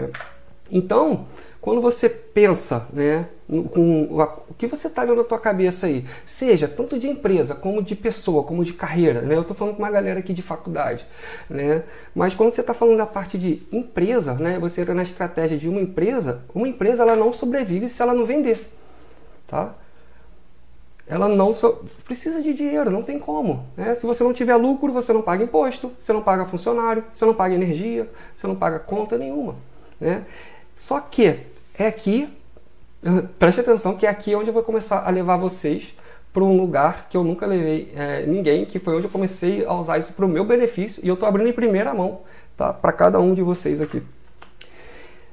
Né? Então, quando você pensa né, com o que você está ali na tua cabeça aí, seja tanto de empresa, como de pessoa, como de carreira, né? Eu estou falando com uma galera aqui de faculdade, né? Mas quando você está falando da parte de empresa, né? Você entra na estratégia de uma empresa, uma empresa ela não sobrevive se ela não vender, tá? Ela não so... precisa de dinheiro, não tem como. Né? Se você não tiver lucro, você não paga imposto, você não paga funcionário, você não paga energia, você não paga conta nenhuma. Né? Só que é aqui, preste atenção, que é aqui onde eu vou começar a levar vocês para um lugar que eu nunca levei é, ninguém, que foi onde eu comecei a usar isso para o meu benefício e eu estou abrindo em primeira mão tá, para cada um de vocês aqui.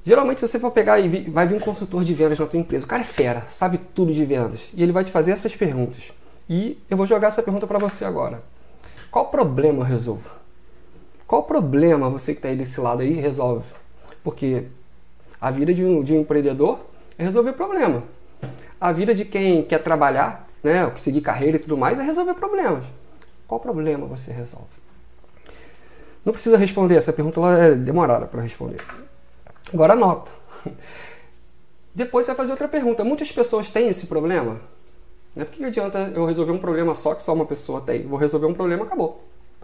Geralmente, se você for pegar e vai vir um consultor de vendas na tua empresa, o cara é fera, sabe tudo de vendas, e ele vai te fazer essas perguntas. E eu vou jogar essa pergunta para você agora. Qual problema eu resolvo? Qual problema você que está aí desse lado aí resolve? Porque a vida de um, de um empreendedor é resolver problema. A vida de quem quer trabalhar, né, seguir carreira e tudo mais, é resolver problemas. Qual problema você resolve? Não precisa responder, essa pergunta é demorada para responder. Agora anota. Depois você vai fazer outra pergunta. Muitas pessoas têm esse problema? Né? Por que adianta eu resolver um problema só que só uma pessoa tem? Vou resolver um problema, acabou.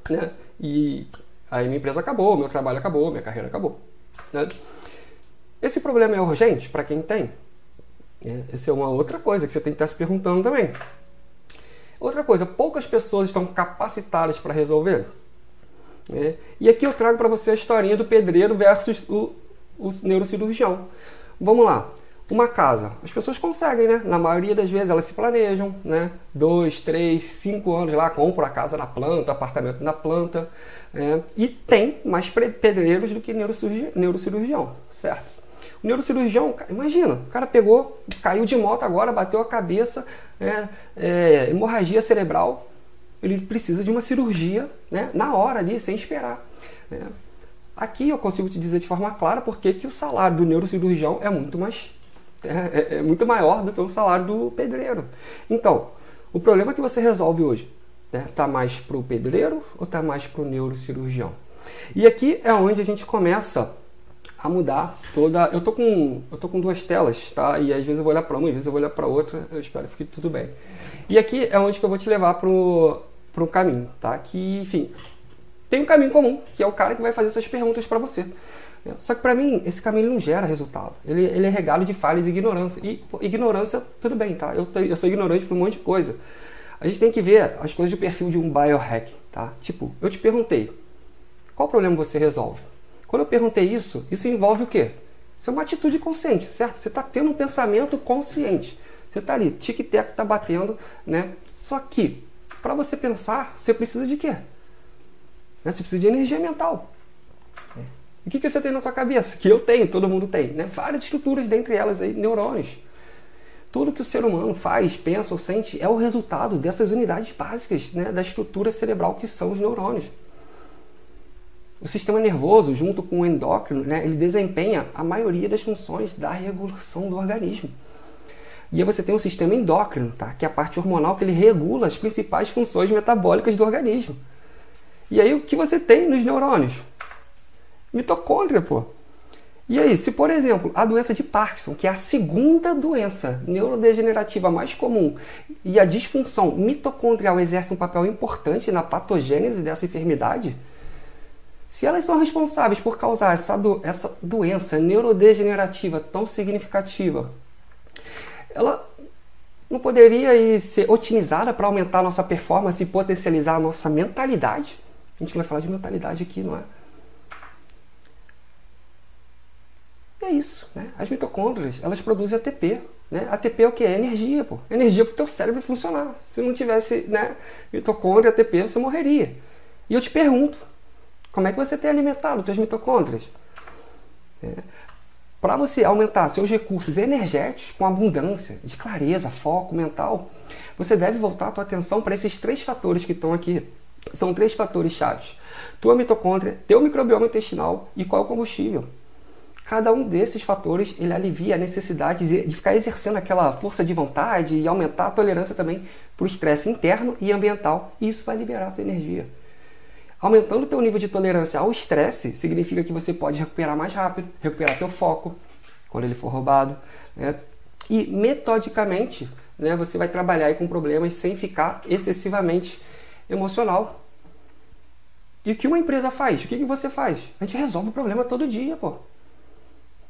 Né? E aí minha empresa acabou, meu trabalho acabou, minha carreira acabou. Né? Esse problema é urgente para quem tem? É, essa é uma outra coisa que você tem que estar se perguntando também. Outra coisa, poucas pessoas estão capacitadas para resolver. É, e aqui eu trago para você a historinha do pedreiro versus o, o neurocirurgião. Vamos lá. Uma casa, as pessoas conseguem, né? Na maioria das vezes elas se planejam, né? Dois, três, cinco anos lá, compram a casa na planta, apartamento na planta. É, e tem mais pedreiros do que neurocirurgião, certo? O neurocirurgião, imagina, o cara pegou, caiu de moto agora, bateu a cabeça, é, é, hemorragia cerebral. Ele precisa de uma cirurgia né, na hora ali, sem esperar. Né. Aqui eu consigo te dizer de forma clara porque que o salário do neurocirurgião é muito mais é, é, é muito maior do que o salário do pedreiro. Então, o problema que você resolve hoje está né, tá mais para o pedreiro ou está mais para o neurocirurgião? E aqui é onde a gente começa a mudar toda. Eu tô com eu tô com duas telas, tá? E às vezes eu vou olhar para uma, às vezes eu vou olhar para outra. Eu espero que fique tudo bem. E aqui é onde que eu vou te levar pro um caminho, tá? Que, enfim, tem um caminho comum, que é o cara que vai fazer essas perguntas para você. Só que para mim, esse caminho não gera resultado. Ele, ele é regalo de falhas e ignorância. E pô, ignorância, tudo bem, tá? Eu, eu sou ignorante por um monte de coisa. A gente tem que ver as coisas de perfil de um biohack, tá? Tipo, eu te perguntei, qual problema você resolve? Quando eu perguntei isso, isso envolve o quê? Isso é uma atitude consciente, certo? Você está tendo um pensamento consciente. Você está ali, tic-tac está batendo, né? Só que, para você pensar, você precisa de quê? Né? Você precisa de energia mental. O que, que você tem na tua cabeça? Que eu tenho, todo mundo tem. Né? Várias estruturas, dentre elas aí, neurônios. Tudo que o ser humano faz, pensa ou sente é o resultado dessas unidades básicas né, da estrutura cerebral que são os neurônios. O sistema nervoso, junto com o endócrino, né, ele desempenha a maioria das funções da regulação do organismo. E aí você tem o sistema endócrino, tá? que é a parte hormonal que ele regula as principais funções metabólicas do organismo. E aí o que você tem nos neurônios? Mitocôndria, pô. E aí, se por exemplo, a doença de Parkinson, que é a segunda doença neurodegenerativa mais comum, e a disfunção mitocondrial exerce um papel importante na patogênese dessa enfermidade, se elas são responsáveis por causar essa, do, essa doença neurodegenerativa tão significativa, ela não poderia ir ser otimizada para aumentar a nossa performance e potencializar a nossa mentalidade? A gente vai falar de mentalidade aqui, não é? É isso, né? As mitocôndrias, elas produzem ATP, né? ATP é o que? É energia, pô. Energia para o teu cérebro funcionar. Se não tivesse né, mitocôndria, ATP, você morreria. E eu te pergunto, como é que você tem alimentado seus mitocôndrias? É. Para você aumentar seus recursos energéticos com abundância, de clareza, foco mental, você deve voltar a sua atenção para esses três fatores que estão aqui. São três fatores chaves. Tua mitocôndria, teu microbioma intestinal e qual é o combustível. Cada um desses fatores ele alivia a necessidade de ficar exercendo aquela força de vontade e aumentar a tolerância também para o estresse interno e ambiental. E isso vai liberar a tua energia. Aumentando o teu nível de tolerância ao estresse significa que você pode recuperar mais rápido, recuperar teu foco quando ele for roubado, né? E metodicamente, né, você vai trabalhar com problemas sem ficar excessivamente emocional. E o que uma empresa faz? O que, que você faz? A gente resolve o problema todo dia, pô.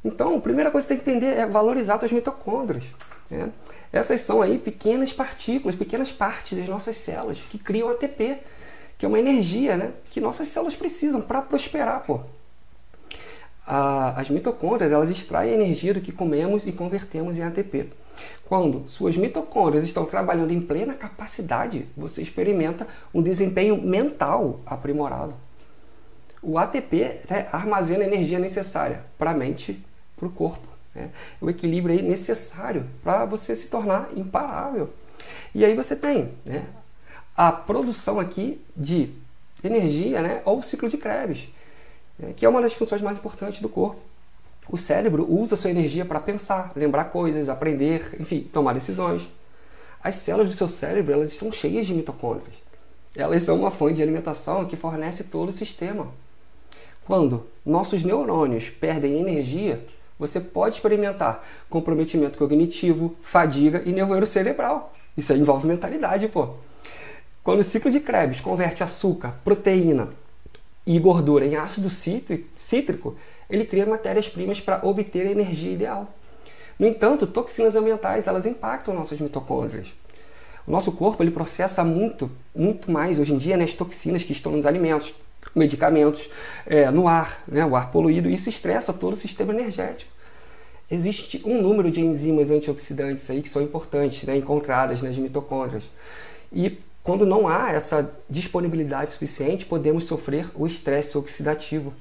Então, a primeira coisa que você tem que entender é valorizar suas mitocôndrias. Né? Essas são aí pequenas partículas, pequenas partes das nossas células que criam ATP, que é uma energia né, que nossas células precisam para prosperar. Pô. as mitocôndrias elas extraem energia do que comemos e convertemos em ATP. Quando suas mitocôndrias estão trabalhando em plena capacidade, você experimenta um desempenho mental aprimorado. O ATP né, armazena a energia necessária para a mente, para o corpo. Né? O equilíbrio aí necessário para você se tornar imparável. E aí você tem né, a produção aqui de energia, né, ou ciclo de Krebs, né, que é uma das funções mais importantes do corpo. O cérebro usa sua energia para pensar, lembrar coisas, aprender, enfim, tomar decisões. As células do seu cérebro elas estão cheias de mitocôndrias. Elas são uma fonte de alimentação que fornece todo o sistema. Quando nossos neurônios perdem energia, você pode experimentar comprometimento cognitivo, fadiga e nevoeiro cerebral. Isso aí envolve mentalidade, pô. Quando o ciclo de Krebs converte açúcar, proteína e gordura em ácido cítrico, ele cria matérias-primas para obter a energia ideal. No entanto, toxinas ambientais elas impactam nossas mitocôndrias. O nosso corpo ele processa muito, muito mais hoje em dia né, as toxinas que estão nos alimentos, medicamentos, é, no ar, né, o ar poluído. Isso estressa todo o sistema energético. Existe um número de enzimas antioxidantes aí que são importantes, né, encontradas nas mitocôndrias. E quando não há essa disponibilidade suficiente, podemos sofrer o estresse oxidativo.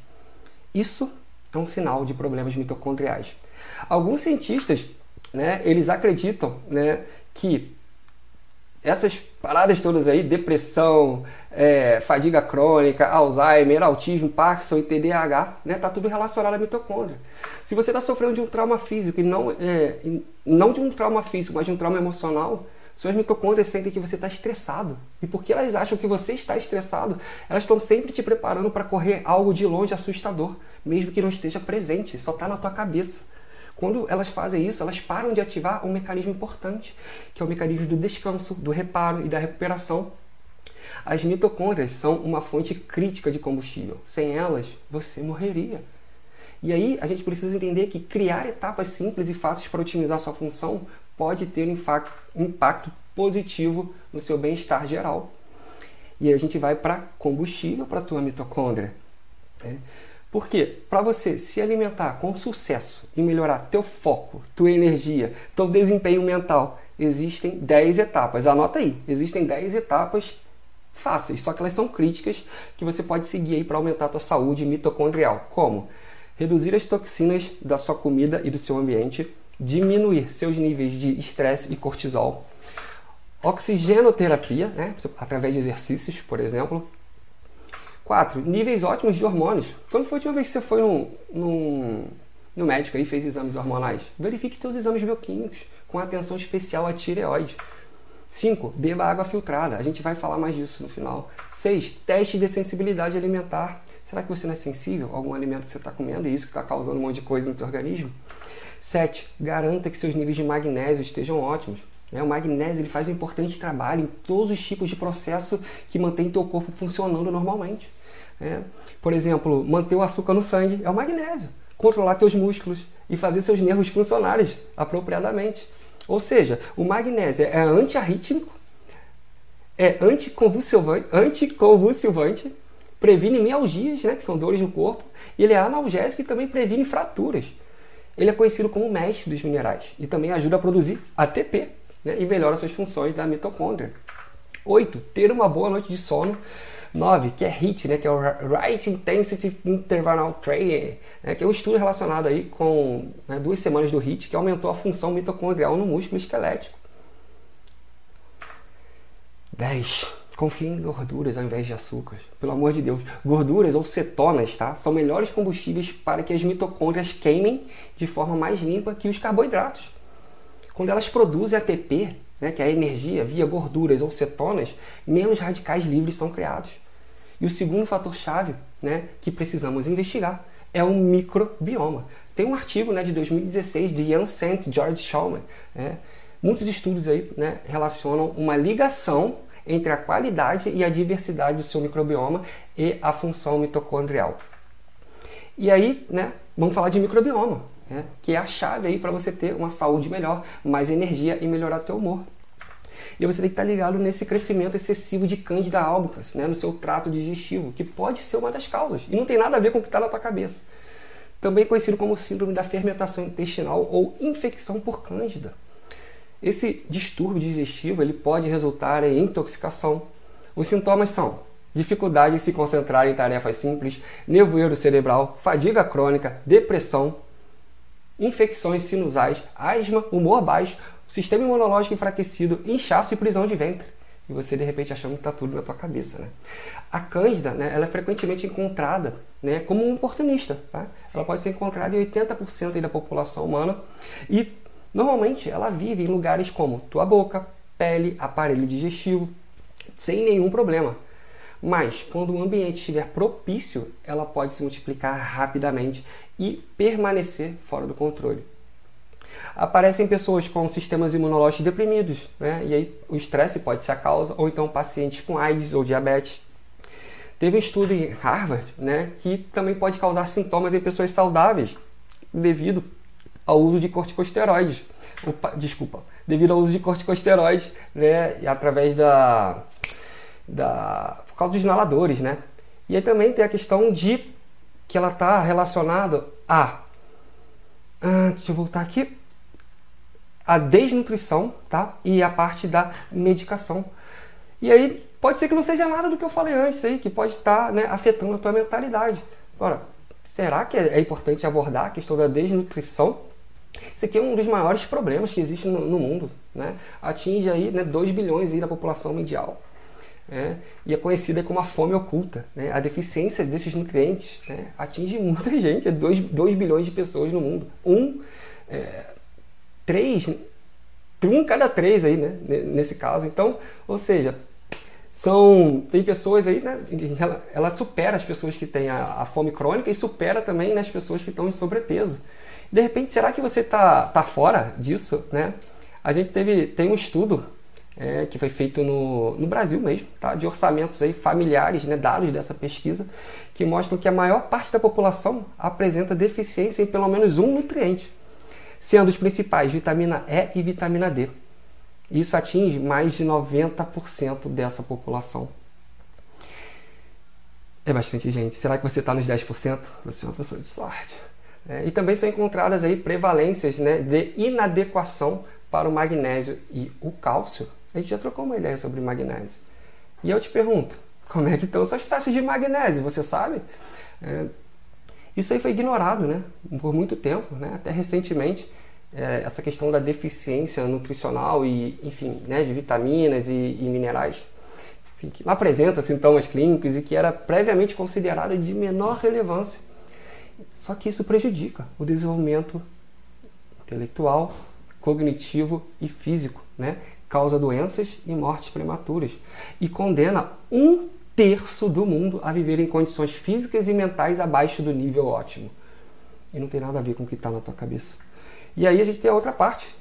Isso é um sinal de problemas mitocondriais. Alguns cientistas, né, eles acreditam, né, que essas paradas todas aí, depressão, é, fadiga crônica, Alzheimer, autismo, Parkinson e TDAH, né, tá tudo relacionado à mitocôndria. Se você está sofrendo de um trauma físico e não, é, não de um trauma físico, mas de um trauma emocional, suas mitocôndrias sentem que você está estressado. E porque elas acham que você está estressado, elas estão sempre te preparando para correr algo de longe assustador, mesmo que não esteja presente, só está na tua cabeça. Quando elas fazem isso, elas param de ativar um mecanismo importante, que é o mecanismo do descanso, do reparo e da recuperação. As mitocôndrias são uma fonte crítica de combustível. Sem elas, você morreria. E aí a gente precisa entender que criar etapas simples e fáceis para otimizar sua função pode ter um impacto positivo no seu bem-estar geral. E aí a gente vai para combustível para a tua mitocôndria. Né? Porque para você se alimentar com sucesso e melhorar teu foco, tua energia, teu desempenho mental, existem 10 etapas. Anota aí, existem 10 etapas fáceis, só que elas são críticas que você pode seguir aí para aumentar a tua saúde mitocondrial. Como? Reduzir as toxinas da sua comida e do seu ambiente, diminuir seus níveis de estresse e cortisol, oxigenoterapia, né, através de exercícios, por exemplo. 4. Níveis ótimos de hormônios. Quando foi a última vez que você foi num, num, no médico e fez exames hormonais? Verifique seus exames bioquímicos com atenção especial à tireoide. 5. Beba água filtrada. A gente vai falar mais disso no final. 6. Teste de sensibilidade alimentar. Será que você não é sensível a algum alimento que você está comendo e isso que está causando um monte de coisa no seu organismo? 7. Garanta que seus níveis de magnésio estejam ótimos. Né? O magnésio ele faz um importante trabalho em todos os tipos de processo que mantém teu corpo funcionando normalmente. Né? Por exemplo, manter o açúcar no sangue é o magnésio. Controlar teus músculos e fazer seus nervos funcionarem apropriadamente. Ou seja, o magnésio é antiarrítmico, é anticonvulsivante, previne mialgias, né, que são dores no corpo, e ele é analgésico e também previne fraturas. Ele é conhecido como mestre dos minerais e também ajuda a produzir ATP né, e melhora suas funções da mitocôndria. 8. Ter uma boa noite de sono 9, que é HIT, né, que é o Right Intensity Interval Training, né, que é um estudo relacionado aí com né, duas semanas do HIT, que aumentou a função mitocondrial no músculo esquelético. 10. Confie em gorduras ao invés de açúcares. Pelo amor de Deus. Gorduras ou cetonas, tá? São melhores combustíveis para que as mitocôndrias queimem de forma mais limpa que os carboidratos. Quando elas produzem ATP, né, que é a energia via gorduras ou cetonas, menos radicais livres são criados. E o segundo fator-chave né, que precisamos investigar é o microbioma. Tem um artigo né, de 2016 de Ian Sant, George Schauman. Né, muitos estudos aí né, relacionam uma ligação entre a qualidade e a diversidade do seu microbioma e a função mitocondrial. E aí, né, vamos falar de microbioma, né, que é a chave aí para você ter uma saúde melhor, mais energia e melhorar teu humor. E você tem que estar ligado nesse crescimento excessivo de Candida albicans, né, no seu trato digestivo, que pode ser uma das causas. E não tem nada a ver com o que está na tua cabeça. Também conhecido como síndrome da fermentação intestinal ou infecção por Cândida. Esse distúrbio digestivo ele pode resultar em intoxicação. Os sintomas são dificuldade em se concentrar em tarefas simples, nevoeiro cerebral, fadiga crônica, depressão, infecções sinusais, asma, humor baixo, sistema imunológico enfraquecido, inchaço e prisão de ventre. E você de repente achando que está tudo na tua cabeça, né? A cândida, né, ela é frequentemente encontrada, né, como um oportunista, tá? Ela pode ser encontrada em 80% da população humana e normalmente ela vive em lugares como tua boca, pele, aparelho digestivo, sem nenhum problema. Mas quando o ambiente estiver propício, ela pode se multiplicar rapidamente e permanecer fora do controle. Aparecem pessoas com sistemas imunológicos deprimidos, né? e aí o estresse pode ser a causa, ou então pacientes com AIDS ou diabetes. Teve um estudo em Harvard né, que também pode causar sintomas em pessoas saudáveis devido ao uso de corticosteroides. Opa, desculpa, devido ao uso de corticosteroides, né, através da, da por causa dos inaladores, né? E aí também tem a questão de que ela está relacionada a, ah, deixa eu voltar aqui, a desnutrição, tá? E a parte da medicação. E aí pode ser que não seja nada do que eu falei antes aí, que pode estar né, afetando a tua mentalidade. Agora, será que é importante abordar a questão da desnutrição? Isso aqui é um dos maiores problemas que existe no, no mundo, né? Atinge aí né, 2 bilhões aí da população mundial. Né? E é conhecida como a fome oculta. Né? A deficiência desses nutrientes né, atinge muita gente, 2 é bilhões de pessoas no mundo. Um, é, três, um cada três aí, né? Nesse caso. Então, ou seja, são tem pessoas aí, né? Ela, ela supera as pessoas que têm a, a, fome crônica e supera também né, as pessoas que estão em sobrepeso. De repente, será que você tá, tá fora disso, né? A gente teve tem um estudo é, que foi feito no, no Brasil mesmo, tá? de orçamentos aí familiares, né, dados dessa pesquisa, que mostram que a maior parte da população apresenta deficiência em pelo menos um nutriente sendo os principais vitamina E e vitamina D. Isso atinge mais de 90% dessa população. É bastante gente. Será que você está nos 10%? Você é uma pessoa de sorte. É, e também são encontradas aí prevalências né, de inadequação para o magnésio e o cálcio. A gente já trocou uma ideia sobre magnésio. E eu te pergunto, como é que estão suas taxas de magnésio? Você sabe? É, isso aí foi ignorado né, por muito tempo, né, até recentemente, é, essa questão da deficiência nutricional e, enfim, né, de vitaminas e, e minerais, enfim, que apresenta sintomas clínicos e que era previamente considerada de menor relevância. Só que isso prejudica o desenvolvimento intelectual, cognitivo e físico, né? Causa doenças e mortes prematuras e condena um terço do mundo a viver em condições físicas e mentais abaixo do nível ótimo. E não tem nada a ver com o que está na tua cabeça. E aí a gente tem a outra parte.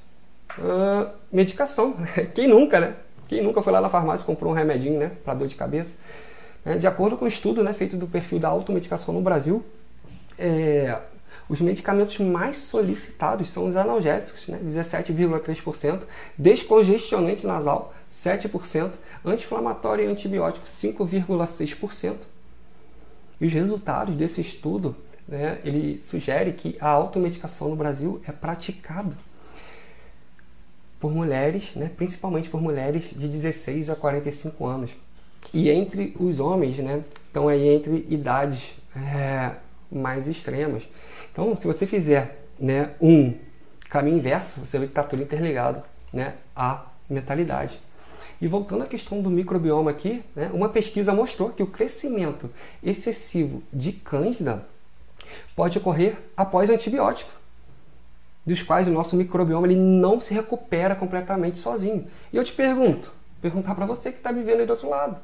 Uh, medicação. Quem nunca, né? Quem nunca foi lá na farmácia e comprou um remedinho, né? Para dor de cabeça. É, de acordo com um estudo né, feito do perfil da automedicação no Brasil, é, os medicamentos mais solicitados são os analgésicos, né, 17,3%, descongestionante nasal, 7%, anti-inflamatório e antibiótico, 5,6%. E os resultados desse estudo, né, ele sugere que a automedicação no Brasil é praticado por mulheres, né, principalmente por mulheres de 16 a 45 anos. E entre os homens, né, estão aí entre idades é, mais extremas. Então, se você fizer né, um caminho inverso, você vê que está tudo interligado né, à mentalidade. E voltando à questão do microbioma aqui, né, uma pesquisa mostrou que o crescimento excessivo de cândida pode ocorrer após antibiótico, dos quais o nosso microbioma ele não se recupera completamente sozinho. E eu te pergunto, perguntar para você que está vivendo aí do outro lado,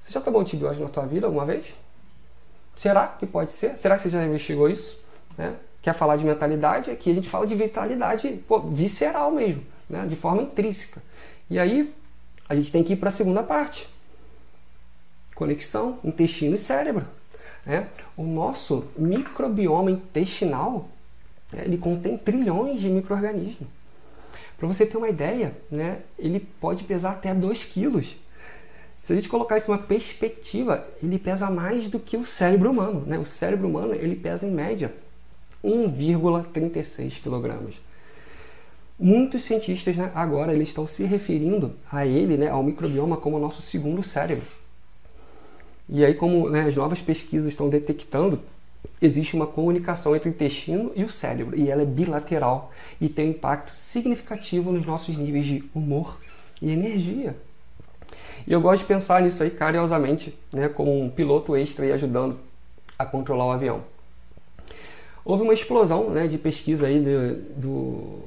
Você já tomou antibiótico na tua vida alguma vez? Será que pode ser? Será que você já investigou isso? Né? Quer falar de mentalidade? Aqui a gente fala de vitalidade pô, visceral mesmo, né? de forma intrínseca. E aí a gente tem que ir para a segunda parte. Conexão intestino e cérebro. Né? O nosso microbioma intestinal ele contém trilhões de micro-organismos. Para você ter uma ideia, né, ele pode pesar até 2 quilos. Se a gente colocar isso em uma perspectiva, ele pesa mais do que o cérebro humano. Né? O cérebro humano ele pesa em média 1,36 kg. Muitos cientistas né, agora eles estão se referindo a ele, né, ao microbioma, como o nosso segundo cérebro. E aí, como né, as novas pesquisas estão detectando, existe uma comunicação entre o intestino e o cérebro, e ela é bilateral e tem um impacto significativo nos nossos níveis de humor e energia. E eu gosto de pensar nisso aí carinhosamente, né, como um piloto extra aí ajudando a controlar o avião. Houve uma explosão né, de pesquisa aí de, do,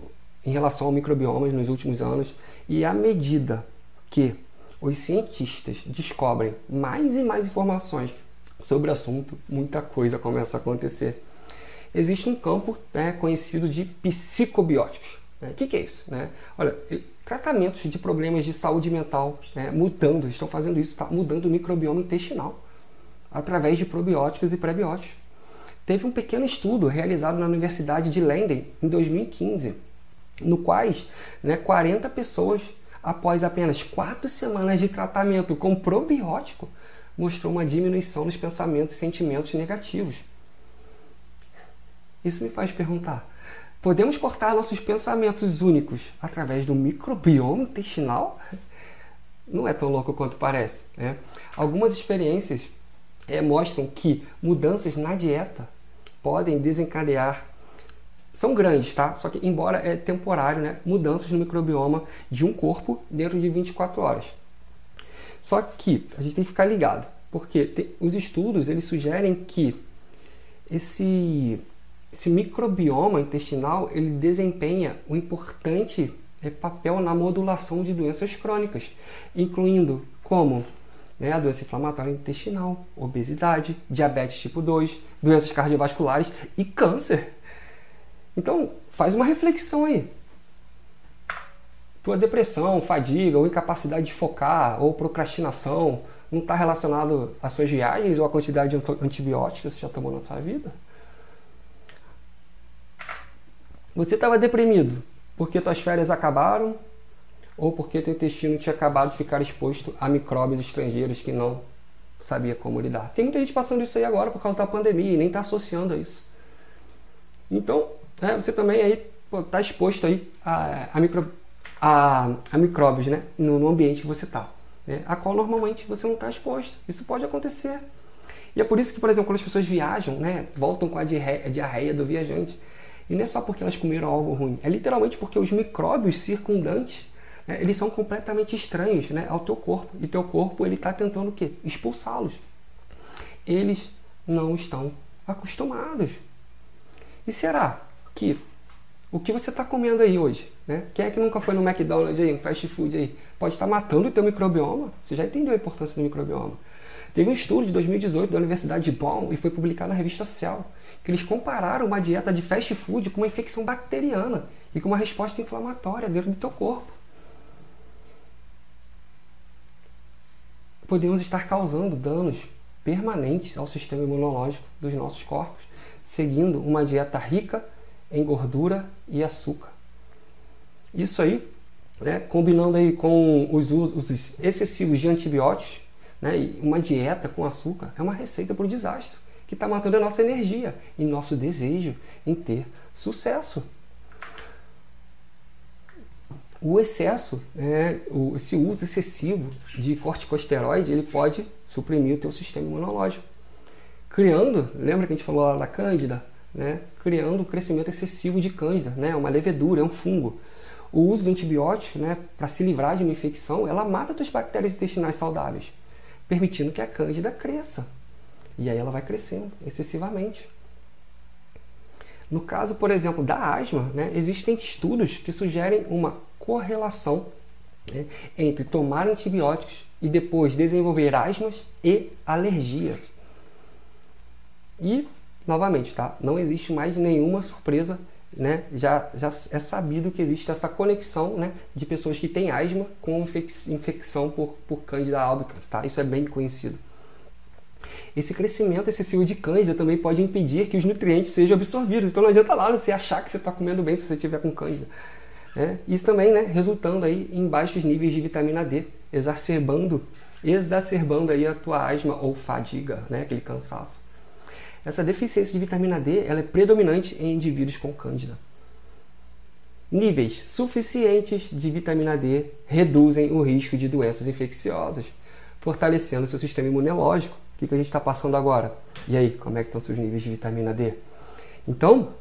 em relação ao microbiomas nos últimos anos, e à medida que os cientistas descobrem mais e mais informações sobre o assunto, muita coisa começa a acontecer. Existe um campo né, conhecido de psicobióticos. O que, que, é isso? Né? Olha, tratamentos de problemas de saúde mental né, mudando, estão fazendo isso, tá? mudando o microbioma intestinal através de probióticos e prebióticos. Teve um pequeno estudo realizado na Universidade de Leiden em 2015, no quais né, 40 pessoas, após apenas 4 semanas de tratamento com probiótico, mostrou uma diminuição nos pensamentos e sentimentos negativos. Isso me faz perguntar: podemos cortar nossos pensamentos únicos através do microbioma intestinal? Não é tão louco quanto parece. Né? Algumas experiências é, mostram que mudanças na dieta podem desencadear são grandes, tá? Só que embora é temporário, né? Mudanças no microbioma de um corpo dentro de 24 horas. Só que a gente tem que ficar ligado, porque tem, os estudos eles sugerem que esse, esse microbioma intestinal ele desempenha um importante é, papel na modulação de doenças crônicas, incluindo como né, a doença inflamatória intestinal, obesidade, diabetes tipo 2, doenças cardiovasculares e câncer. Então, faz uma reflexão aí tua depressão, fadiga ou incapacidade de focar ou procrastinação não está relacionado às suas viagens ou à quantidade de antibióticos que você já tomou na tua vida? Você estava deprimido porque tuas férias acabaram ou porque teu intestino tinha acabado de ficar exposto a micróbios estrangeiros que não sabia como lidar. Tem muita gente passando isso aí agora por causa da pandemia e nem está associando a isso. Então, é, você também aí está exposto aí a, a micro, a, a micróbios né, no, no, ambiente que você está, né, a qual normalmente você não está exposto. Isso pode acontecer. E é por isso que, por exemplo, quando as pessoas viajam, né, voltam com a diarreia, a diarreia do viajante. E não é só porque elas comeram algo ruim, é literalmente porque os micróbios circundantes né, eles são completamente estranhos né, ao teu corpo. E teu corpo ele está tentando o quê? Expulsá-los. Eles não estão acostumados. E será que o que você está comendo aí hoje? Né? Quem é que nunca foi no McDonald's aí, um fast food aí? Pode estar matando o teu microbioma. Você já entendeu a importância do microbioma. Teve um estudo de 2018 da Universidade de Bonn e foi publicado na revista Cell, que eles compararam uma dieta de fast food com uma infecção bacteriana e com uma resposta inflamatória dentro do teu corpo. Podemos estar causando danos permanentes ao sistema imunológico dos nossos corpos, seguindo uma dieta rica em gordura e açúcar. Isso aí, né, combinando aí com os usos excessivos de antibióticos, né, uma dieta com açúcar, é uma receita para o desastre, que está matando a nossa energia e nosso desejo em ter sucesso. O excesso, né, esse uso excessivo de corticosteroide, ele pode suprimir o teu sistema imunológico. Criando, lembra que a gente falou lá da cândida? Né, criando um crescimento excessivo de cândida, né, uma levedura, é um fungo o uso do antibiótico, né, para se livrar de uma infecção, ela mata as bactérias intestinais saudáveis, permitindo que a cândida cresça. E aí ela vai crescendo excessivamente. No caso, por exemplo, da asma, né, existem estudos que sugerem uma correlação né, entre tomar antibióticos e depois desenvolver asmas e alergias. E, novamente, tá? não existe mais nenhuma surpresa né, já, já é sabido que existe essa conexão né, de pessoas que têm asma com infecção por, por Candida albicans, tá? Isso é bem conhecido. Esse crescimento excessivo de Cândida também pode impedir que os nutrientes sejam absorvidos. Então não adianta lá você achar que você está comendo bem se você estiver com Cândida. Né? Isso também, né, resultando aí em baixos níveis de vitamina D, exacerbando, exacerbando aí a tua asma ou fadiga, né, aquele cansaço. Essa deficiência de vitamina D ela é predominante em indivíduos com cândida. Níveis suficientes de vitamina D reduzem o risco de doenças infecciosas, fortalecendo seu sistema imunológico. O que, a gente está passando agora? E aí, como é que estão seus níveis de vitamina D? Então,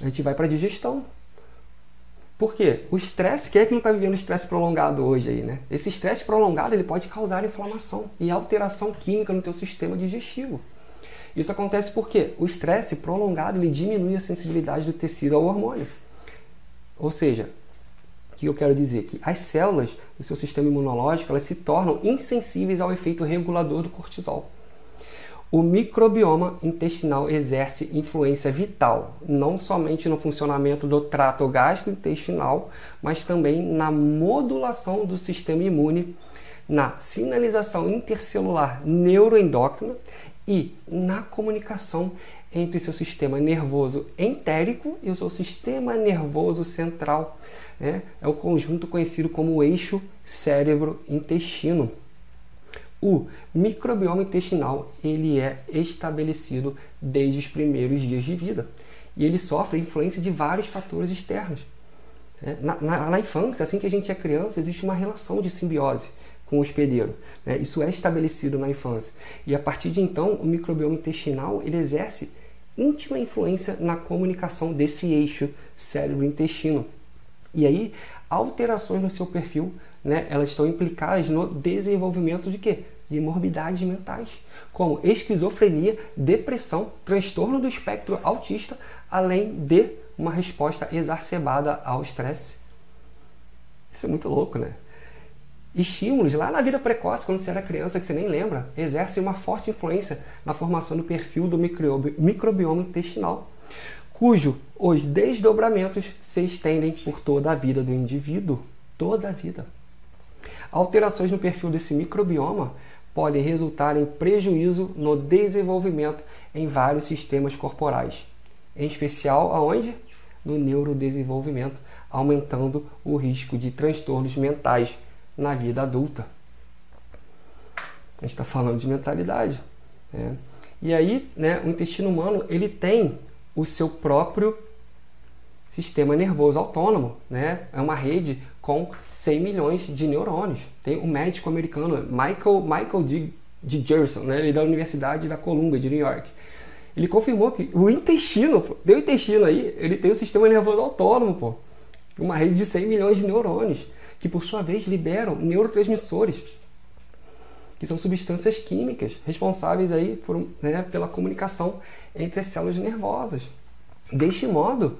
a gente vai para a digestão. Por quê? O estresse, quem é que não está vivendo estresse prolongado hoje aí, né? Esse estresse prolongado ele pode causar inflamação e alteração química no teu sistema digestivo. Isso acontece porque o estresse prolongado ele diminui a sensibilidade do tecido ao hormônio. Ou seja, que eu quero dizer? Que as células do seu sistema imunológico elas se tornam insensíveis ao efeito regulador do cortisol. O microbioma intestinal exerce influência vital, não somente no funcionamento do trato gastrointestinal, mas também na modulação do sistema imune, na sinalização intercelular neuroendócrina e na comunicação entre o seu sistema nervoso entérico e o seu sistema nervoso central. Né? É o conjunto conhecido como eixo cérebro-intestino. O microbioma intestinal ele é estabelecido desde os primeiros dias de vida e ele sofre influência de vários fatores externos. Né? Na, na, na infância, assim que a gente é criança, existe uma relação de simbiose com o hospedeiro. Né? Isso é estabelecido na infância. E a partir de então, o microbioma intestinal ele exerce íntima influência na comunicação desse eixo cérebro-intestino. E aí, alterações no seu perfil, né, elas estão implicadas no desenvolvimento de quê? De morbidades mentais, como esquizofrenia, depressão, transtorno do espectro autista, além de uma resposta exacerbada ao estresse. Isso é muito louco, né? Estímulos lá na vida precoce, quando você era criança, que você nem lembra, exercem uma forte influência na formação do perfil do microbioma intestinal, cujo os desdobramentos se estendem por toda a vida do indivíduo, toda a vida. Alterações no perfil desse microbioma podem resultar em prejuízo no desenvolvimento em vários sistemas corporais, em especial aonde? No neurodesenvolvimento, aumentando o risco de transtornos mentais na vida adulta. A gente está falando de mentalidade. Né? E aí, né, o intestino humano ele tem o seu próprio sistema nervoso autônomo, né? É uma rede com 100 milhões de neurônios. Tem um médico americano, Michael Michael D. D. Gerson, né? Ele é da Universidade da Columbia de New York. Ele confirmou que o intestino, pô, o intestino aí, ele tem o sistema nervoso autônomo, pô. Uma rede de 100 milhões de neurônios que por sua vez liberam neurotransmissores, que são substâncias químicas responsáveis aí por, né, pela comunicação entre as células nervosas. Deste modo,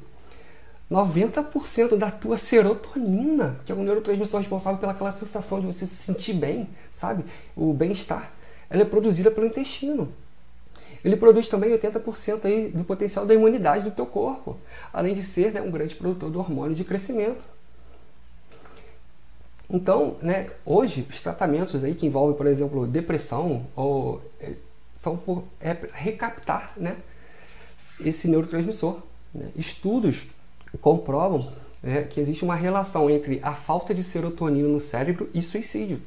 90% da tua serotonina, que é um neurotransmissor responsável pelaquela sensação de você se sentir bem, sabe? O bem-estar, ela é produzida pelo intestino. Ele produz também 80% aí do potencial da imunidade do teu corpo, além de ser né, um grande produtor do hormônio de crescimento. Então, né, hoje, os tratamentos aí que envolvem, por exemplo, depressão, ou, é, são por é, recaptar né, esse neurotransmissor. Né? Estudos comprovam né, que existe uma relação entre a falta de serotonina no cérebro e suicídio.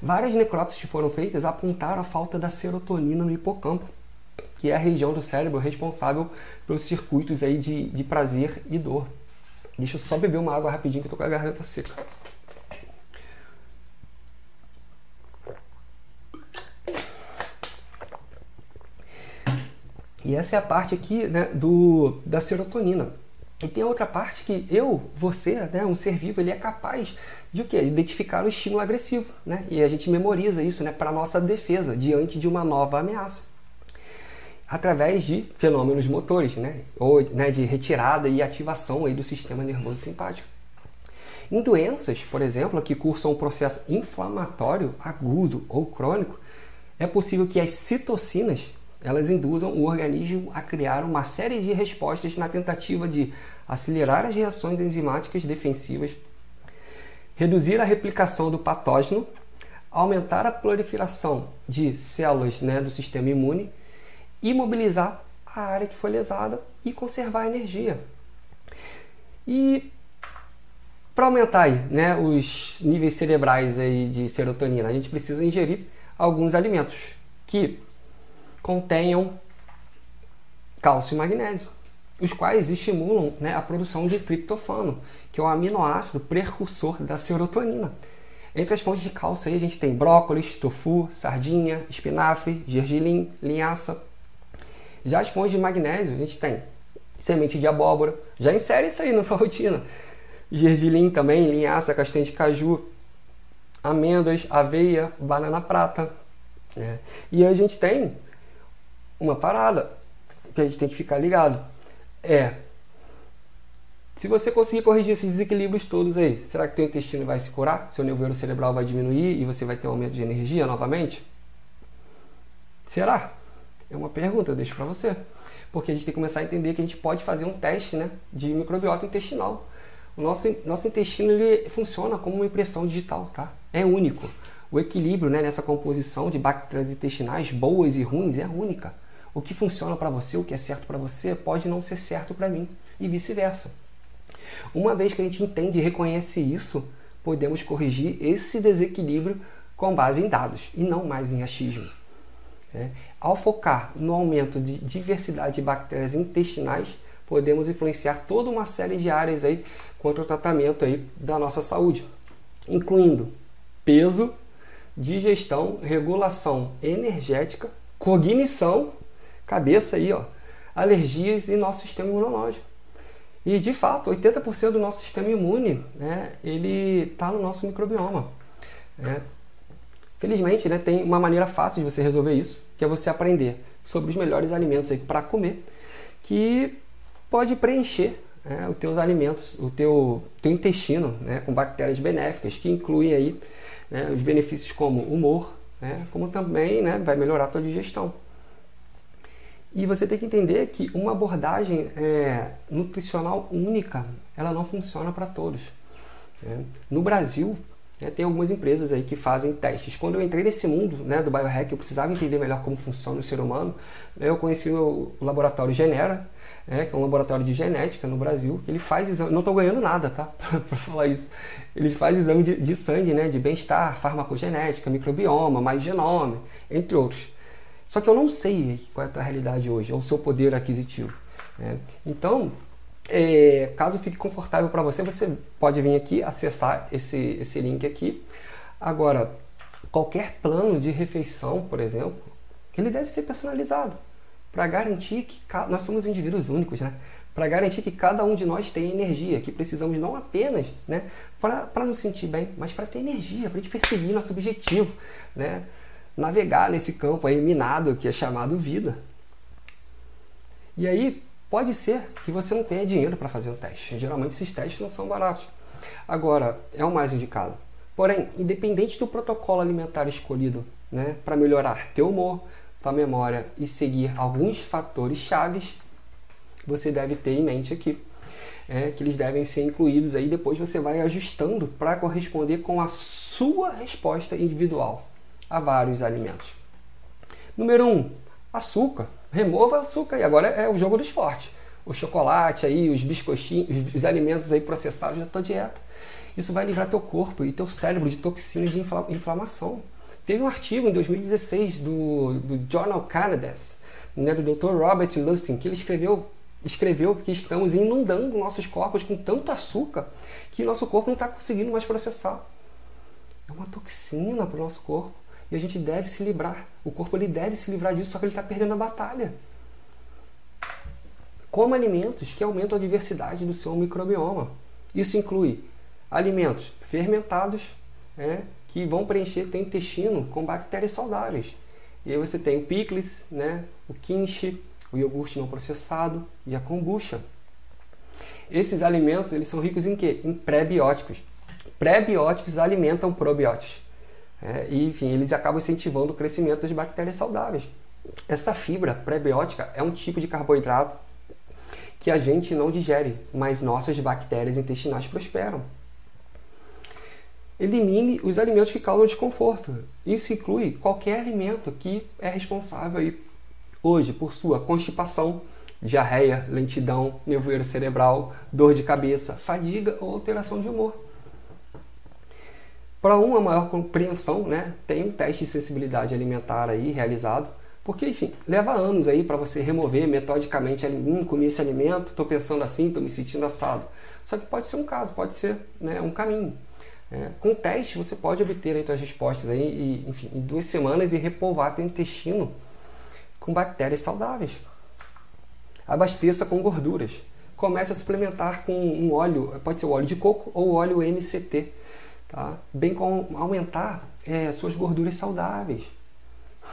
Várias necrópsias que foram feitas apontaram a falta da serotonina no hipocampo, que é a região do cérebro responsável pelos circuitos aí de, de prazer e dor. Deixa eu só beber uma água rapidinho que eu tô com a garganta seca. E essa é a parte aqui né, do, da serotonina. E tem outra parte que eu, você, né, um ser vivo, ele é capaz de o quê? Identificar o estímulo agressivo, né? E a gente memoriza isso, né, para nossa defesa diante de uma nova ameaça. Através de fenômenos motores, né? Ou né, de retirada e ativação aí do sistema nervoso simpático. Em doenças, por exemplo, que cursam um processo inflamatório agudo ou crônico, é possível que as citocinas elas induzam o organismo a criar uma série de respostas na tentativa de acelerar as reações enzimáticas defensivas, reduzir a replicação do patógeno, aumentar a proliferação de células né, do sistema imune, imobilizar a área que foi lesada e conservar a energia. E para aumentar aí, né, os níveis cerebrais aí de serotonina, a gente precisa ingerir alguns alimentos que contenham cálcio e magnésio, os quais estimulam né, a produção de triptofano, que é o aminoácido precursor da serotonina. Entre as fontes de cálcio aí, a gente tem brócolis, tofu, sardinha, espinafre, gergelim, linhaça. Já as fontes de magnésio, a gente tem semente de abóbora. Já insere isso aí na sua rotina. Gergelim também, linhaça, castanha de caju, amêndoas, aveia, banana prata. Né? E a gente tem uma parada que a gente tem que ficar ligado. É se você conseguir corrigir esses desequilíbrios todos aí, será que teu intestino vai se curar? Seu nevoeiro cerebral vai diminuir e você vai ter um aumento de energia novamente? Será? É uma pergunta, eu deixo para você. Porque a gente tem que começar a entender que a gente pode fazer um teste né, de microbiota intestinal. O nosso, nosso intestino ele funciona como uma impressão digital, tá? É único. O equilíbrio né, nessa composição de bactérias intestinais boas e ruins é única. O que funciona para você, o que é certo para você, pode não ser certo para mim e vice-versa. Uma vez que a gente entende e reconhece isso, podemos corrigir esse desequilíbrio com base em dados e não mais em achismo. É. Ao focar no aumento de diversidade de bactérias intestinais, podemos influenciar toda uma série de áreas aí contra o tratamento aí da nossa saúde, incluindo peso, digestão, regulação energética, cognição, cabeça aí, ó, alergias e nosso sistema imunológico. E de fato, 80% do nosso sistema imune, né, ele está no nosso microbioma. Né? Felizmente, né, tem uma maneira fácil de você resolver isso, que é você aprender sobre os melhores alimentos para comer, que pode preencher né, os teus alimentos, o teu, teu intestino, né, com bactérias benéficas, que incluem aí né, os benefícios como humor, né, como também né, vai melhorar a tua digestão. E você tem que entender que uma abordagem é, nutricional única, ela não funciona para todos. Né? No Brasil, né, tem algumas empresas aí que fazem testes. Quando eu entrei nesse mundo né, do biohack, eu precisava entender melhor como funciona o ser humano. Né, eu conheci o laboratório Genera, né, que é um laboratório de genética no Brasil. Ele faz exame, não estou ganhando nada, tá? para falar isso. Ele faz exame de, de sangue, né, de bem-estar, farmacogenética, microbioma, mais genome, entre outros. Só que eu não sei qual é a tua realidade hoje, é o seu poder aquisitivo. Né? Então, é, caso fique confortável para você, você pode vir aqui acessar esse, esse link aqui. Agora, qualquer plano de refeição, por exemplo, ele deve ser personalizado para garantir que nós somos indivíduos únicos, né? Para garantir que cada um de nós tem energia, que precisamos não apenas, né, para nos sentir bem, mas para ter energia, para a gente perseguir nosso objetivo, né? Navegar nesse campo aí minado que é chamado vida. E aí pode ser que você não tenha dinheiro para fazer o teste. Geralmente esses testes não são baratos. Agora, é o mais indicado. Porém, independente do protocolo alimentar escolhido né, para melhorar teu humor, tua memória e seguir alguns fatores chaves, você deve ter em mente aqui. É, que eles devem ser incluídos aí, depois você vai ajustando para corresponder com a sua resposta individual a vários alimentos. Número 1, um, açúcar. Remova açúcar e agora é o jogo dos fortes. O chocolate aí, os biscoitinhos, os alimentos aí processados da tua dieta. Isso vai livrar teu corpo e teu cérebro de toxinas de inflamação. Teve um artigo em 2016 do, do Journal Canadense, né, do Dr. Robert Lustig, que ele escreveu escreveu que estamos inundando nossos corpos com tanto açúcar que nosso corpo não está conseguindo mais processar. É uma toxina para o nosso corpo. E a gente deve se livrar. O corpo ele deve se livrar disso, só que ele está perdendo a batalha. Coma alimentos que aumentam a diversidade do seu microbioma. Isso inclui alimentos fermentados, né, que vão preencher teu intestino com bactérias saudáveis. E aí você tem o picles, né, o kimchi, o iogurte não processado e a kombucha. Esses alimentos eles são ricos em quê? Em pré-bióticos. Pré-bióticos alimentam probióticos. É, e, enfim, eles acabam incentivando o crescimento das bactérias saudáveis. Essa fibra pré-biótica é um tipo de carboidrato que a gente não digere, mas nossas bactérias intestinais prosperam. Elimine os alimentos que causam desconforto. Isso inclui qualquer alimento que é responsável aí, hoje por sua constipação, diarreia, lentidão, nevoeiro cerebral, dor de cabeça, fadiga ou alteração de humor. Para uma maior compreensão, né, tem um teste de sensibilidade alimentar aí realizado, porque enfim, leva anos aí para você remover metodicamente, hum, comi esse alimento, estou pensando assim, estou me sentindo assado. Só que pode ser um caso, pode ser né, um caminho. É, com teste você pode obter aí suas respostas aí, e, enfim, em duas semanas e repovoar teu intestino com bactérias saudáveis. Abasteça com gorduras. Comece a suplementar com um óleo, pode ser o óleo de coco ou óleo MCT, tá? bem como aumentar é, suas gorduras saudáveis,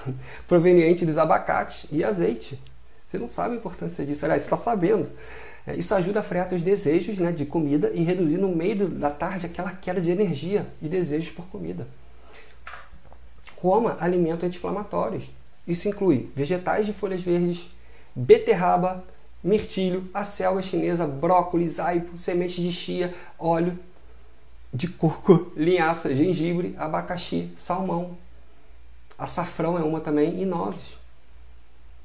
provenientes dos abacates e azeite. Você não sabe a importância disso, aliás, você está sabendo. É, isso ajuda a frear os desejos né, de comida e reduzir no meio da tarde aquela queda de energia e desejos por comida. Coma alimentos anti-inflamatórios. Isso inclui vegetais de folhas verdes, beterraba, mirtilho, acelga chinesa, brócolis, aipo, sementes de chia, óleo de coco, linhaça, gengibre, abacaxi, salmão. Açafrão é uma também e nozes.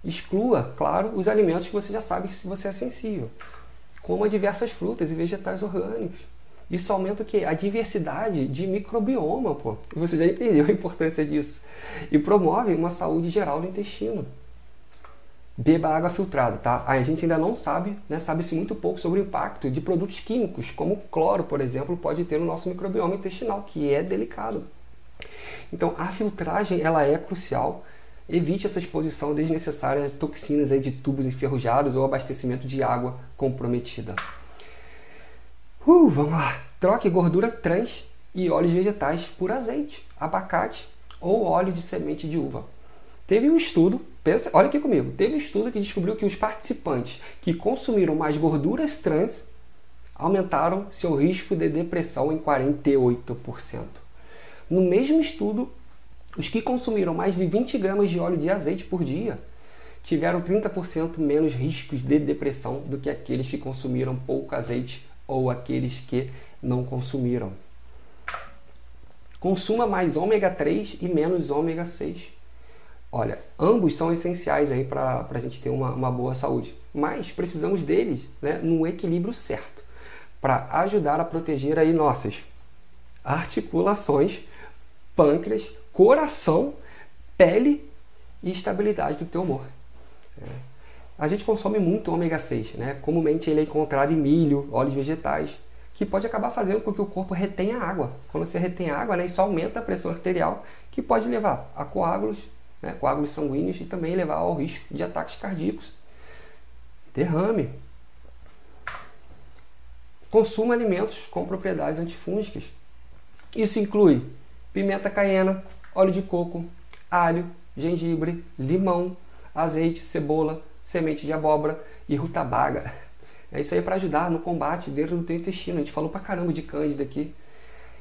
Exclua, claro, os alimentos que você já sabe que você é sensível. Coma diversas frutas e vegetais orgânicos. Isso aumenta o quê? A diversidade de microbioma, pô. Você já entendeu a importância disso. E promove uma saúde geral do intestino. Beba água filtrada, tá? A gente ainda não sabe, né? Sabe-se muito pouco sobre o impacto de produtos químicos, como cloro, por exemplo, pode ter no nosso microbioma intestinal, que é delicado. Então, a filtragem ela é crucial Evite essa exposição desnecessária a toxinas aí de tubos enferrujados ou abastecimento de água comprometida. Uh, vamos lá. Troque gordura trans e óleos vegetais por azeite, abacate ou óleo de semente de uva. Teve um estudo, pensa, olha aqui comigo, teve um estudo que descobriu que os participantes que consumiram mais gorduras trans aumentaram seu risco de depressão em 48%. No mesmo estudo, os que consumiram mais de 20 gramas de óleo de azeite por dia tiveram 30% menos riscos de depressão do que aqueles que consumiram pouco azeite ou aqueles que não consumiram. Consuma mais ômega 3 e menos ômega 6. Olha, ambos são essenciais aí para a gente ter uma, uma boa saúde, mas precisamos deles né, no equilíbrio certo para ajudar a proteger aí nossas articulações, pâncreas, coração, pele e estabilidade do teu humor. É. A gente consome muito ômega 6, né? Comumente ele é encontrado em milho, óleos vegetais, que pode acabar fazendo com que o corpo retenha água. Quando você retém água, né, isso aumenta a pressão arterial, que pode levar a coágulos, né, coágulos sanguíneos e também levar ao risco de ataques cardíacos. Derrame. Consuma alimentos com propriedades antifúngicas. Isso inclui pimenta caiena, óleo de coco, alho, gengibre, limão, azeite, cebola, semente de abóbora e rutabaga. É isso aí para ajudar no combate dentro do teu intestino. A gente falou pra caramba de cândida aqui.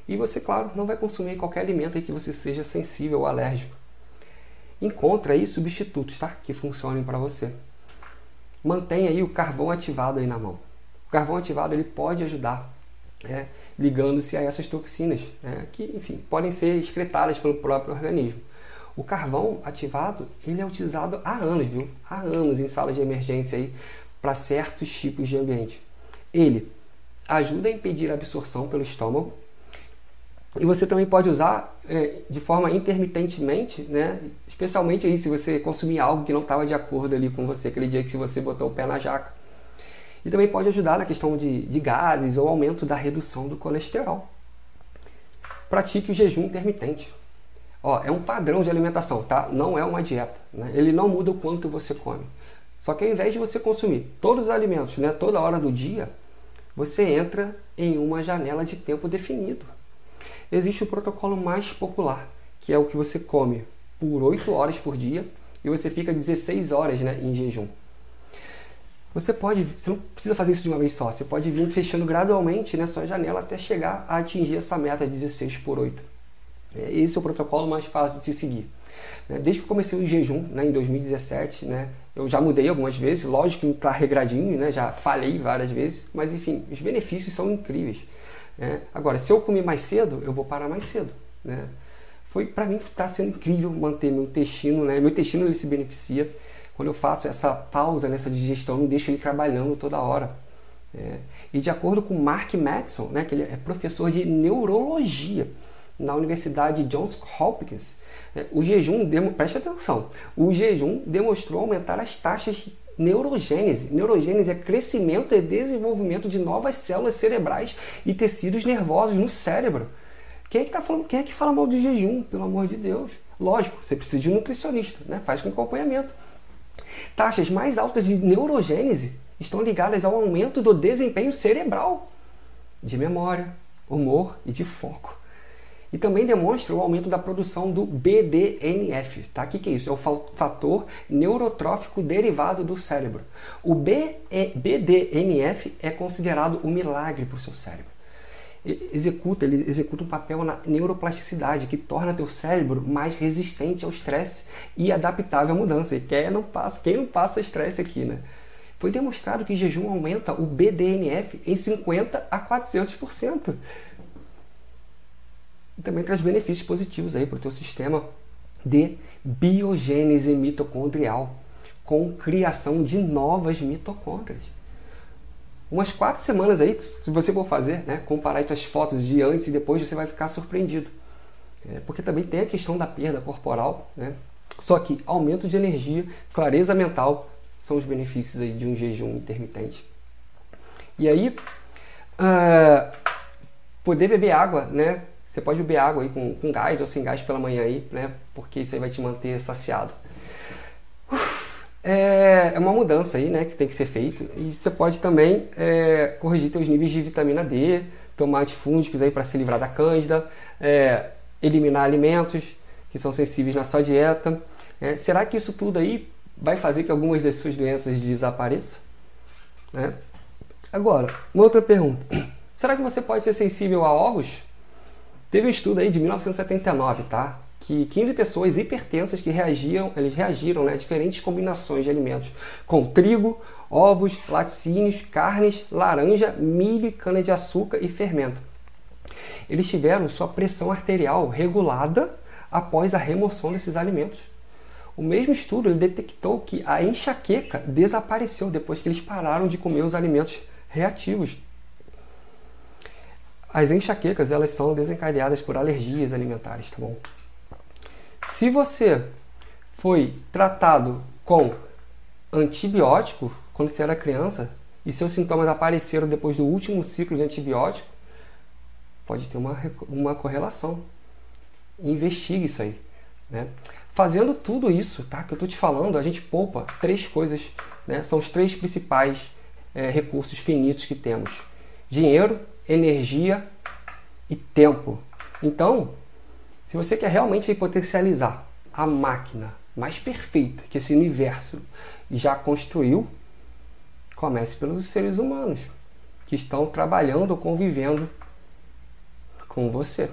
E você, claro, não vai consumir qualquer alimento que você seja sensível ou alérgico. Encontre aí substitutos, tá? Que funcionem para você. Mantenha aí o carvão ativado aí na mão. O carvão ativado ele pode ajudar é, ligando-se a essas toxinas, né, que, enfim, podem ser excretadas pelo próprio organismo. O carvão ativado, ele é utilizado há anos, viu? Há anos em salas de emergência aí para certos tipos de ambiente. Ele ajuda a impedir a absorção pelo estômago e você também pode usar de forma intermitentemente, né? Especialmente aí se você consumir algo que não estava de acordo ali com você aquele dia que você botou o pé na jaca e também pode ajudar na questão de, de gases ou aumento da redução do colesterol. Pratique o jejum intermitente. Ó, é um padrão de alimentação, tá? Não é uma dieta. Né? Ele não muda o quanto você come. Só que ao invés de você consumir todos os alimentos, né, toda hora do dia, você entra em uma janela de tempo definido. Existe o protocolo mais popular, que é o que você come por 8 horas por dia e você fica 16 horas né, em jejum. Você pode, você não precisa fazer isso de uma vez só, você pode vir fechando gradualmente na sua janela até chegar a atingir essa meta de 16 por 8. Esse é o protocolo mais fácil de se seguir. Né? Desde que comecei o jejum né, em 2017, né, eu já mudei algumas vezes, lógico que está regradinho, né, já falhei várias vezes, mas enfim, os benefícios são incríveis. Né? Agora, se eu comer mais cedo, eu vou parar mais cedo. Né? Foi para mim está sendo incrível manter meu intestino, né? Meu intestino ele se beneficia quando eu faço essa pausa nessa digestão, não deixo ele trabalhando toda hora. É. E de acordo com Mark Madison, né, que ele é professor de neurologia na Universidade Johns Hopkins, o jejum, preste atenção, o jejum demonstrou aumentar as taxas de neurogênese. Neurogênese é crescimento e desenvolvimento de novas células cerebrais e tecidos nervosos no cérebro. Quem é que tá falando? Quem é que fala mal de jejum, pelo amor de Deus? Lógico, você precisa de um nutricionista, né? Faz com acompanhamento. Taxas mais altas de neurogênese estão ligadas ao aumento do desempenho cerebral, de memória, humor e de foco. E também demonstra o aumento da produção do BDNF. Tá? O que é isso? É o fator neurotrófico derivado do cérebro. O BDNF é considerado um milagre para o seu cérebro. Executa, ele executa um papel na neuroplasticidade que torna teu cérebro mais resistente ao estresse e adaptável à mudança. E quem não passa, quem não passa estresse aqui, né? Foi demonstrado que jejum aumenta o BDNF em 50 a 400% e também traz benefícios positivos aí para o teu sistema de biogênese mitocondrial, com criação de novas mitocôndrias. Umas quatro semanas aí, se você for fazer, né, comparar as fotos de antes e depois, você vai ficar surpreendido. É, porque também tem a questão da perda corporal, né? Só que aumento de energia, clareza mental são os benefícios aí de um jejum intermitente. E aí, uh, poder beber água, né? Você pode beber água aí com, com gás ou sem gás pela manhã aí, né? Porque isso aí vai te manter saciado. É, é uma mudança aí, né? Que tem que ser feito. E você pode também é, corrigir seus níveis de vitamina D, tomar antifúngicos aí para se livrar da cândida, é, eliminar alimentos que são sensíveis na sua dieta. É, será que isso tudo aí vai fazer que algumas das suas doenças desapareçam? Né? Agora, uma outra pergunta. Será que você pode ser sensível a ovos? Teve um estudo aí de 1979, tá? Que 15 pessoas hipertensas que reagiam, eles reagiram né, a diferentes combinações de alimentos, com trigo, ovos, laticínios, carnes, laranja, milho, cana-de-açúcar e fermento. Eles tiveram sua pressão arterial regulada após a remoção desses alimentos. O mesmo estudo detectou que a enxaqueca desapareceu depois que eles pararam de comer os alimentos reativos as enxaquecas, elas são desencadeadas por alergias alimentares, tá bom? Se você foi tratado com antibiótico quando você era criança e seus sintomas apareceram depois do último ciclo de antibiótico, pode ter uma, uma correlação. Investigue isso aí. Né? Fazendo tudo isso tá, que eu estou te falando, a gente poupa três coisas. Né? São os três principais é, recursos finitos que temos: dinheiro, energia e tempo. Então, se você quer realmente potencializar a máquina mais perfeita que esse universo já construiu, comece pelos seres humanos que estão trabalhando ou convivendo com você.